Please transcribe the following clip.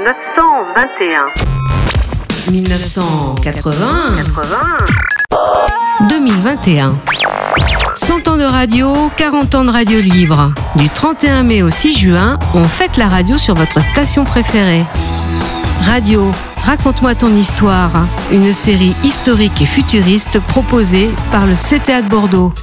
1921. 1980. 80. 2021. 100 ans de radio, 40 ans de radio libre. Du 31 mai au 6 juin, on fête la radio sur votre station préférée. Radio, raconte-moi ton histoire. Une série historique et futuriste proposée par le CTA de Bordeaux.